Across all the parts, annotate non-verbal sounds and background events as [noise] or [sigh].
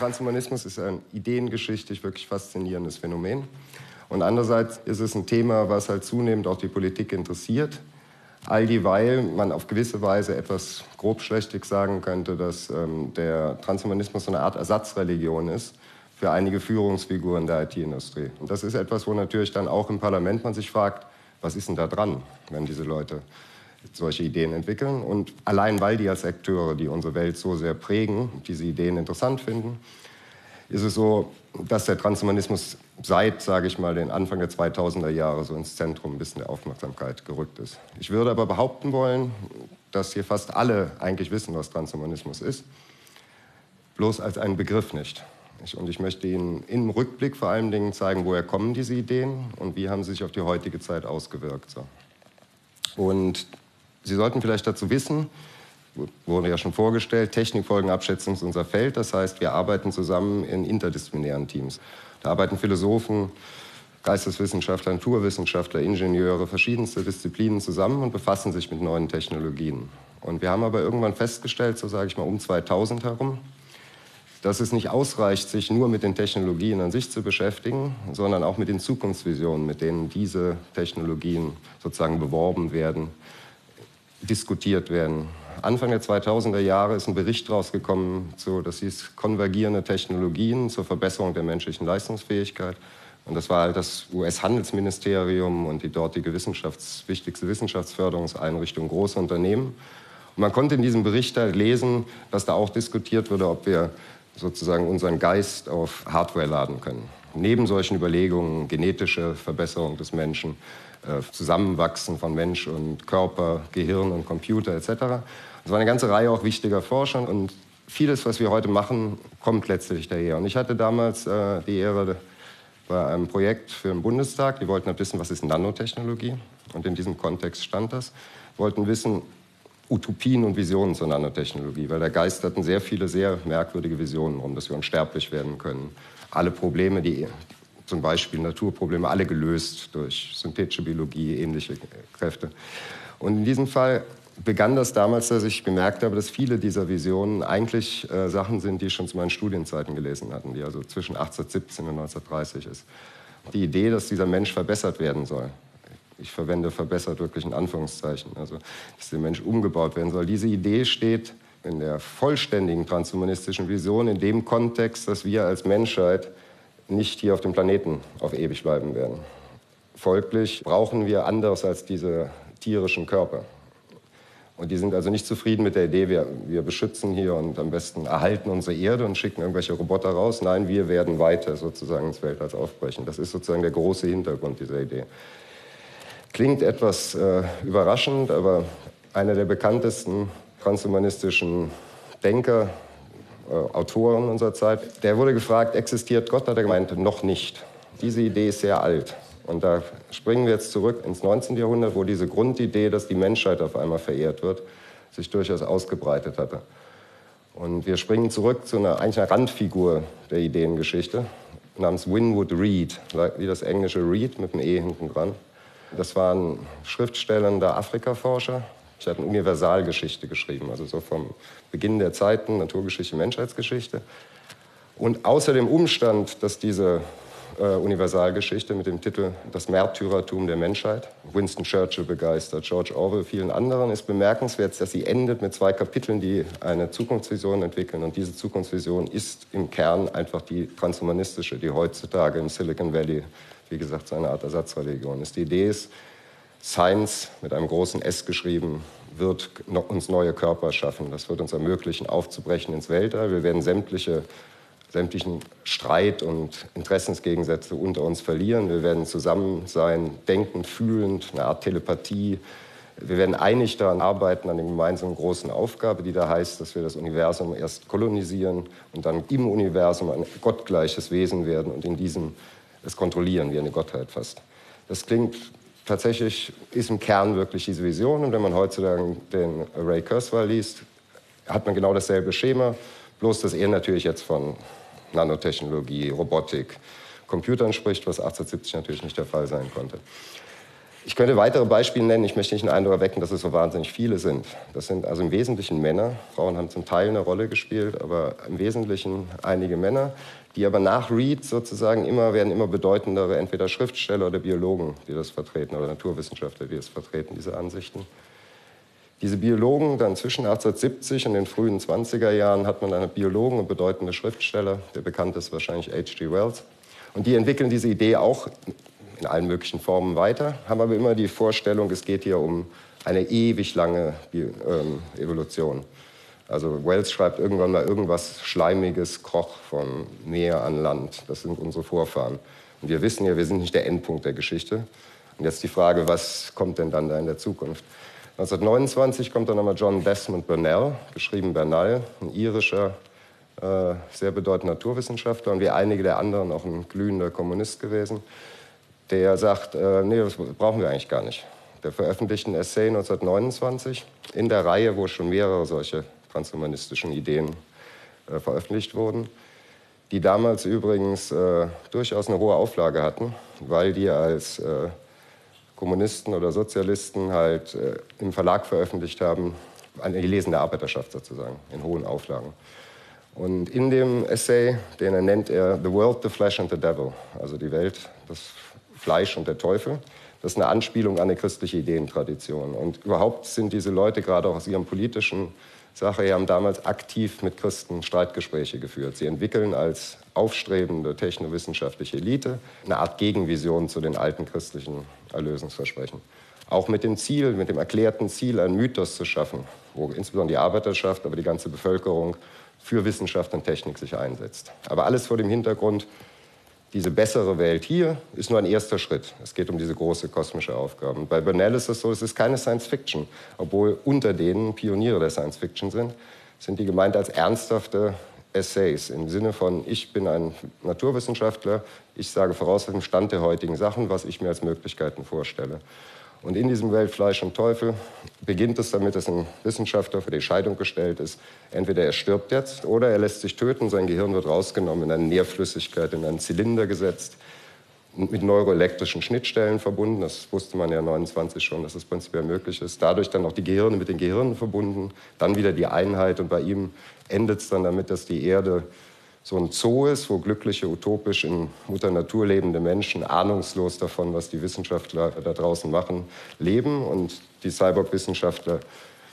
Transhumanismus ist ein ideengeschichtlich wirklich faszinierendes Phänomen. Und andererseits ist es ein Thema, was halt zunehmend auch die Politik interessiert. All dieweil man auf gewisse Weise etwas grobschlächtig sagen könnte, dass ähm, der Transhumanismus eine Art Ersatzreligion ist für einige Führungsfiguren der IT-Industrie. Und das ist etwas, wo natürlich dann auch im Parlament man sich fragt, was ist denn da dran, wenn diese Leute solche Ideen entwickeln. Und allein weil die als Akteure, die unsere Welt so sehr prägen, diese Ideen interessant finden, ist es so, dass der Transhumanismus seit, sage ich mal, den Anfang der 2000er Jahre so ins Zentrum ein bisschen der Aufmerksamkeit gerückt ist. Ich würde aber behaupten wollen, dass hier fast alle eigentlich wissen, was Transhumanismus ist, bloß als einen Begriff nicht. Und ich möchte Ihnen im Rückblick vor allen Dingen zeigen, woher kommen diese Ideen und wie haben sie sich auf die heutige Zeit ausgewirkt. Und Sie sollten vielleicht dazu wissen, wurde ja schon vorgestellt, Technikfolgenabschätzung ist unser Feld. Das heißt, wir arbeiten zusammen in interdisziplinären Teams. Da arbeiten Philosophen, Geisteswissenschaftler, Naturwissenschaftler, Ingenieure, verschiedenste Disziplinen zusammen und befassen sich mit neuen Technologien. Und wir haben aber irgendwann festgestellt, so sage ich mal um 2000 herum, dass es nicht ausreicht, sich nur mit den Technologien an sich zu beschäftigen, sondern auch mit den Zukunftsvisionen, mit denen diese Technologien sozusagen beworben werden, diskutiert werden. Anfang der 2000er Jahre ist ein Bericht rausgekommen, zu, das hieß konvergierende Technologien zur Verbesserung der menschlichen Leistungsfähigkeit. Und das war halt das US-Handelsministerium und die dortige Wissenschafts-, wichtigste Wissenschaftsförderungseinrichtung, große Unternehmen. Und man konnte in diesem Bericht halt lesen, dass da auch diskutiert wurde, ob wir sozusagen unseren Geist auf Hardware laden können. Neben solchen Überlegungen, genetische Verbesserung des Menschen, äh, Zusammenwachsen von Mensch und Körper, Gehirn und Computer etc. Es war eine ganze Reihe auch wichtiger Forscher und vieles, was wir heute machen, kommt letztlich daher. Und ich hatte damals äh, die Ehre, bei einem Projekt für den Bundestag, die wollten halt wissen, was ist Nanotechnologie und in diesem Kontext stand das, wollten wissen, Utopien und Visionen zur Nanotechnologie, weil da geisterten sehr viele sehr merkwürdige Visionen rum, dass wir unsterblich werden können. Alle Probleme, die zum Beispiel Naturprobleme, alle gelöst durch synthetische Biologie, ähnliche Kräfte. Und in diesem Fall begann das damals, dass ich bemerkt habe, dass viele dieser Visionen eigentlich äh, Sachen sind, die ich schon zu meinen Studienzeiten gelesen hatten, die also zwischen 1817 und 1930 ist. Die Idee, dass dieser Mensch verbessert werden soll, ich verwende verbessert wirklich in Anführungszeichen, also dass der Mensch umgebaut werden soll. Diese Idee steht in der vollständigen transhumanistischen Vision in dem Kontext, dass wir als Menschheit nicht hier auf dem Planeten auf ewig bleiben werden. Folglich brauchen wir anderes als diese tierischen Körper. Und die sind also nicht zufrieden mit der Idee, wir, wir beschützen hier und am besten erhalten unsere Erde und schicken irgendwelche Roboter raus. Nein, wir werden weiter sozusagen ins Weltall aufbrechen. Das ist sozusagen der große Hintergrund dieser Idee. Klingt etwas äh, überraschend, aber einer der bekanntesten transhumanistischen Denker, Autoren unserer Zeit, der wurde gefragt, existiert Gott? Hat er gemeint, noch nicht. Diese Idee ist sehr alt. Und da springen wir jetzt zurück ins 19. Jahrhundert, wo diese Grundidee, dass die Menschheit auf einmal verehrt wird, sich durchaus ausgebreitet hatte. Und wir springen zurück zu einer, eigentlich einer Randfigur der Ideengeschichte namens Winwood Reed, wie das englische Reed mit einem E hinten dran. Das war ein schriftstellender Afrikaforscher. Hatte eine Universalgeschichte geschrieben, also so vom Beginn der Zeiten, Naturgeschichte, Menschheitsgeschichte. Und außer dem Umstand, dass diese äh, Universalgeschichte mit dem Titel Das Märtyrertum der Menschheit, Winston Churchill begeistert, George Orwell, vielen anderen, ist bemerkenswert, dass sie endet mit zwei Kapiteln, die eine Zukunftsvision entwickeln. Und diese Zukunftsvision ist im Kern einfach die transhumanistische, die heutzutage im Silicon Valley wie gesagt, so eine Art Ersatzreligion ist. Die Idee ist, Science mit einem großen S geschrieben, wird uns neue Körper schaffen. Das wird uns ermöglichen, aufzubrechen ins Weltall. Wir werden sämtliche, sämtlichen Streit und Interessensgegensätze unter uns verlieren. Wir werden zusammen sein, denkend, fühlend, eine Art Telepathie. Wir werden einig daran arbeiten, an der gemeinsamen großen Aufgabe, die da heißt, dass wir das Universum erst kolonisieren und dann im Universum ein gottgleiches Wesen werden und in diesem es kontrollieren, wie eine Gottheit fast. Das klingt tatsächlich, ist im Kern wirklich diese Vision. Und wenn man heutzutage den Ray Kurzweil liest, hat man genau dasselbe Schema, bloß dass er natürlich jetzt von Nanotechnologie, Robotik, Computern spricht, was 1870 natürlich nicht der Fall sein konnte. Ich könnte weitere Beispiele nennen. Ich möchte nicht den Eindruck erwecken, dass es so wahnsinnig viele sind. Das sind also im Wesentlichen Männer. Frauen haben zum Teil eine Rolle gespielt, aber im Wesentlichen einige Männer, die aber nach Reed sozusagen immer werden immer bedeutendere, entweder Schriftsteller oder Biologen, die das vertreten, oder Naturwissenschaftler, die das vertreten, diese Ansichten. Diese Biologen, dann zwischen 1870 und den frühen 20er Jahren, hat man einen Biologen und bedeutende Schriftsteller, der bekannt ist wahrscheinlich H.G. Wells. Und die entwickeln diese Idee auch in allen möglichen Formen weiter, haben aber immer die Vorstellung, es geht hier um eine ewig lange ähm, Evolution. Also Wells schreibt irgendwann mal irgendwas Schleimiges kroch vom Meer an Land. Das sind unsere Vorfahren. Und wir wissen ja, wir sind nicht der Endpunkt der Geschichte. Und jetzt die Frage, was kommt denn dann da in der Zukunft? 1929 kommt dann nochmal John Desmond Burnell, geschrieben Bernal, ein irischer, äh, sehr bedeutender Naturwissenschaftler und wie einige der anderen auch ein glühender Kommunist gewesen, der sagt, äh, nee, das brauchen wir eigentlich gar nicht. Der veröffentlicht ein Essay 1929 in der Reihe, wo schon mehrere solche transhumanistischen Ideen äh, veröffentlicht wurden, die damals übrigens äh, durchaus eine hohe Auflage hatten, weil die als äh, Kommunisten oder Sozialisten halt äh, im Verlag veröffentlicht haben, eine gelesene Arbeiterschaft sozusagen, in hohen Auflagen. Und in dem Essay, den er nennt er The World, the Flesh and the Devil, also die Welt, das Fleisch und der Teufel, das ist eine Anspielung an eine christliche Ideentradition. Und überhaupt sind diese Leute gerade auch aus ihrem politischen Sache her, haben damals aktiv mit Christen Streitgespräche geführt. Sie entwickeln als aufstrebende technowissenschaftliche Elite eine Art Gegenvision zu den alten christlichen Erlösungsversprechen. Auch mit dem Ziel, mit dem erklärten Ziel, einen Mythos zu schaffen, wo insbesondere die Arbeiterschaft, aber die ganze Bevölkerung für Wissenschaft und Technik sich einsetzt. Aber alles vor dem Hintergrund, diese bessere Welt hier ist nur ein erster Schritt. Es geht um diese große kosmische Aufgabe. Und bei Burnell ist es so, es ist keine Science Fiction, obwohl unter denen Pioniere der Science Fiction sind, sind die gemeint als ernsthafte Essays im Sinne von, ich bin ein Naturwissenschaftler, ich sage voraus dem Stand der heutigen Sachen, was ich mir als Möglichkeiten vorstelle. Und in diesem Welt Fleisch und Teufel beginnt es damit, dass ein Wissenschaftler für die Scheidung gestellt ist. Entweder er stirbt jetzt oder er lässt sich töten, sein Gehirn wird rausgenommen, in eine Nährflüssigkeit, in einen Zylinder gesetzt, mit neuroelektrischen Schnittstellen verbunden. Das wusste man ja 29 schon, dass das prinzipiell möglich ist. Dadurch dann auch die Gehirne mit den Gehirnen verbunden, dann wieder die Einheit und bei ihm endet es dann damit, dass die Erde so ein Zoo ist, wo glückliche, utopisch in Mutter Natur lebende Menschen, ahnungslos davon, was die Wissenschaftler da draußen machen, leben. Und die Cyborg-Wissenschaftler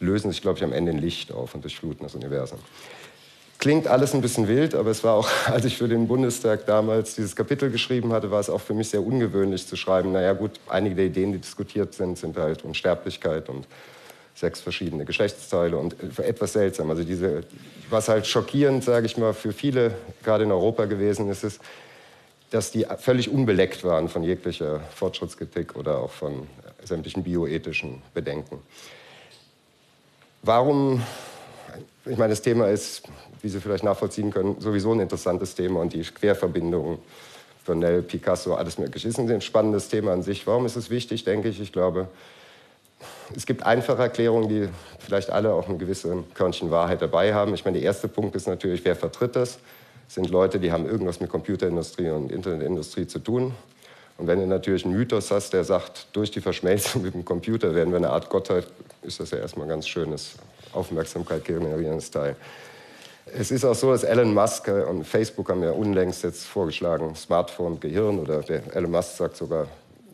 lösen sich, glaube ich, am Ende in Licht auf und durchfluten das Universum. Klingt alles ein bisschen wild, aber es war auch, [laughs] als ich für den Bundestag damals dieses Kapitel geschrieben hatte, war es auch für mich sehr ungewöhnlich zu schreiben, naja gut, einige der Ideen, die diskutiert sind, sind halt Unsterblichkeit und sechs verschiedene Geschlechtsteile und etwas seltsam. Also diese, was halt schockierend, sage ich mal, für viele gerade in Europa gewesen ist, ist, dass die völlig unbeleckt waren von jeglicher Fortschrittskritik oder auch von sämtlichen bioethischen Bedenken. Warum? Ich meine, das Thema ist, wie Sie vielleicht nachvollziehen können, sowieso ein interessantes Thema und die Querverbindungen, Bonnell, Picasso, alles Mögliche, ist ein spannendes Thema an sich. Warum ist es wichtig, denke ich? Ich glaube, es gibt einfache Erklärungen, die vielleicht alle auch ein gewisses Körnchen Wahrheit dabei haben. Ich meine, der erste Punkt ist natürlich, wer vertritt das? Das sind Leute, die haben irgendwas mit Computerindustrie und Internetindustrie zu tun. Und wenn du natürlich einen Mythos hast, der sagt, durch die Verschmelzung mit dem Computer werden wir eine Art Gottheit, ist das ja erstmal ein ganz schönes Aufmerksamkeit generierendes Teil. Es ist auch so, dass Elon Musk und Facebook haben ja unlängst jetzt vorgeschlagen, Smartphone, Gehirn oder der Elon Musk sagt sogar,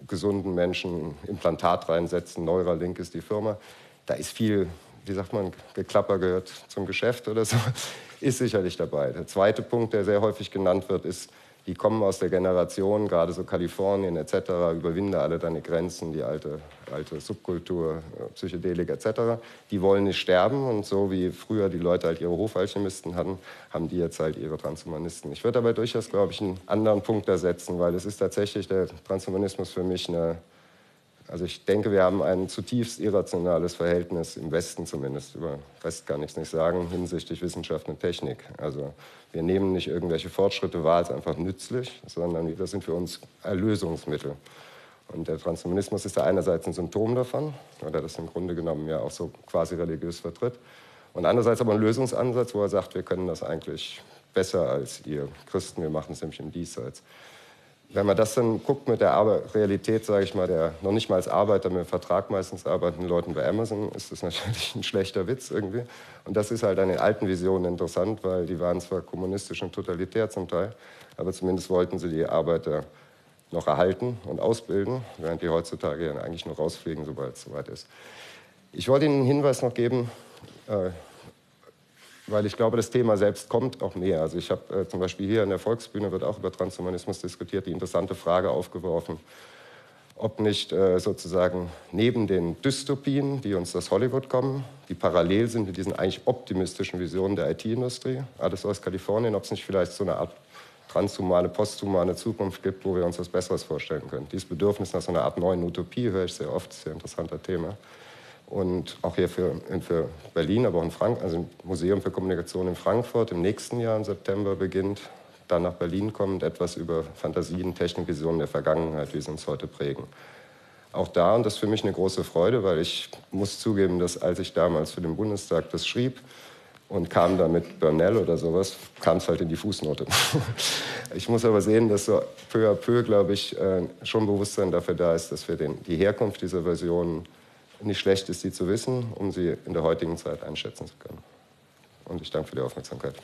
gesunden Menschen Implantat reinsetzen. Neuralink ist die Firma. Da ist viel, wie sagt man, Geklapper gehört zum Geschäft oder so, [laughs] ist sicherlich dabei. Der zweite Punkt, der sehr häufig genannt wird, ist, die kommen aus der Generation, gerade so Kalifornien etc., überwinde alle deine Grenzen, die alte, alte Subkultur, äh, Psychedelik etc., die wollen nicht sterben und so wie früher die Leute halt ihre Hofalchemisten hatten, haben die jetzt halt ihre Transhumanisten. Ich würde aber durchaus, glaube ich, einen anderen Punkt ersetzen, weil es ist tatsächlich der Transhumanismus für mich eine also ich denke, wir haben ein zutiefst irrationales Verhältnis, im Westen zumindest, über Rest kann ich es nicht sagen, hinsichtlich Wissenschaft und Technik. Also wir nehmen nicht irgendwelche Fortschritte wahr als einfach nützlich, sondern das sind für uns Erlösungsmittel. Und der Transhumanismus ist da einerseits ein Symptom davon, weil er das im Grunde genommen ja auch so quasi religiös vertritt. Und andererseits aber ein Lösungsansatz, wo er sagt, wir können das eigentlich besser als ihr Christen, wir machen es nämlich im Diesseits. Wenn man das dann guckt mit der Arbeit Realität, sage ich mal, der noch nicht mal als Arbeiter mit Vertrag meistens arbeitenden Leuten bei Amazon, ist das [laughs] natürlich ein schlechter Witz irgendwie. Und das ist halt an den alten Visionen interessant, weil die waren zwar kommunistisch und totalitär zum Teil, aber zumindest wollten sie die Arbeiter noch erhalten und ausbilden, während die heutzutage ja eigentlich nur rausfliegen, sobald es soweit ist. Ich wollte Ihnen einen Hinweis noch geben, äh, weil ich glaube, das Thema selbst kommt auch näher. Also ich habe äh, zum Beispiel hier in der Volksbühne wird auch über Transhumanismus diskutiert, die interessante Frage aufgeworfen, ob nicht äh, sozusagen neben den Dystopien, die uns aus Hollywood kommen, die parallel sind mit diesen eigentlich optimistischen Visionen der IT-Industrie, alles aus Kalifornien, ob es nicht vielleicht so eine Art transhumane, posthumane Zukunft gibt, wo wir uns was Besseres vorstellen können. Dieses Bedürfnis nach so einer Art neuen Utopie höre ich sehr oft, sehr interessanter Thema. Und auch hier für, für Berlin, aber auch in Frankfurt, also im Museum für Kommunikation in Frankfurt im nächsten Jahr im September beginnt, dann nach Berlin kommt, etwas über Fantasien, Technikvisionen der Vergangenheit, wie sie uns heute prägen. Auch da, und das ist für mich eine große Freude, weil ich muss zugeben, dass als ich damals für den Bundestag das schrieb und kam da mit Burnell oder sowas, kam es halt in die Fußnote. [laughs] ich muss aber sehen, dass so peu à peu, glaube ich, äh, schon Bewusstsein dafür da ist, dass wir den, die Herkunft dieser Version nicht schlecht ist, sie zu wissen, um sie in der heutigen Zeit einschätzen zu können. Und ich danke für die Aufmerksamkeit.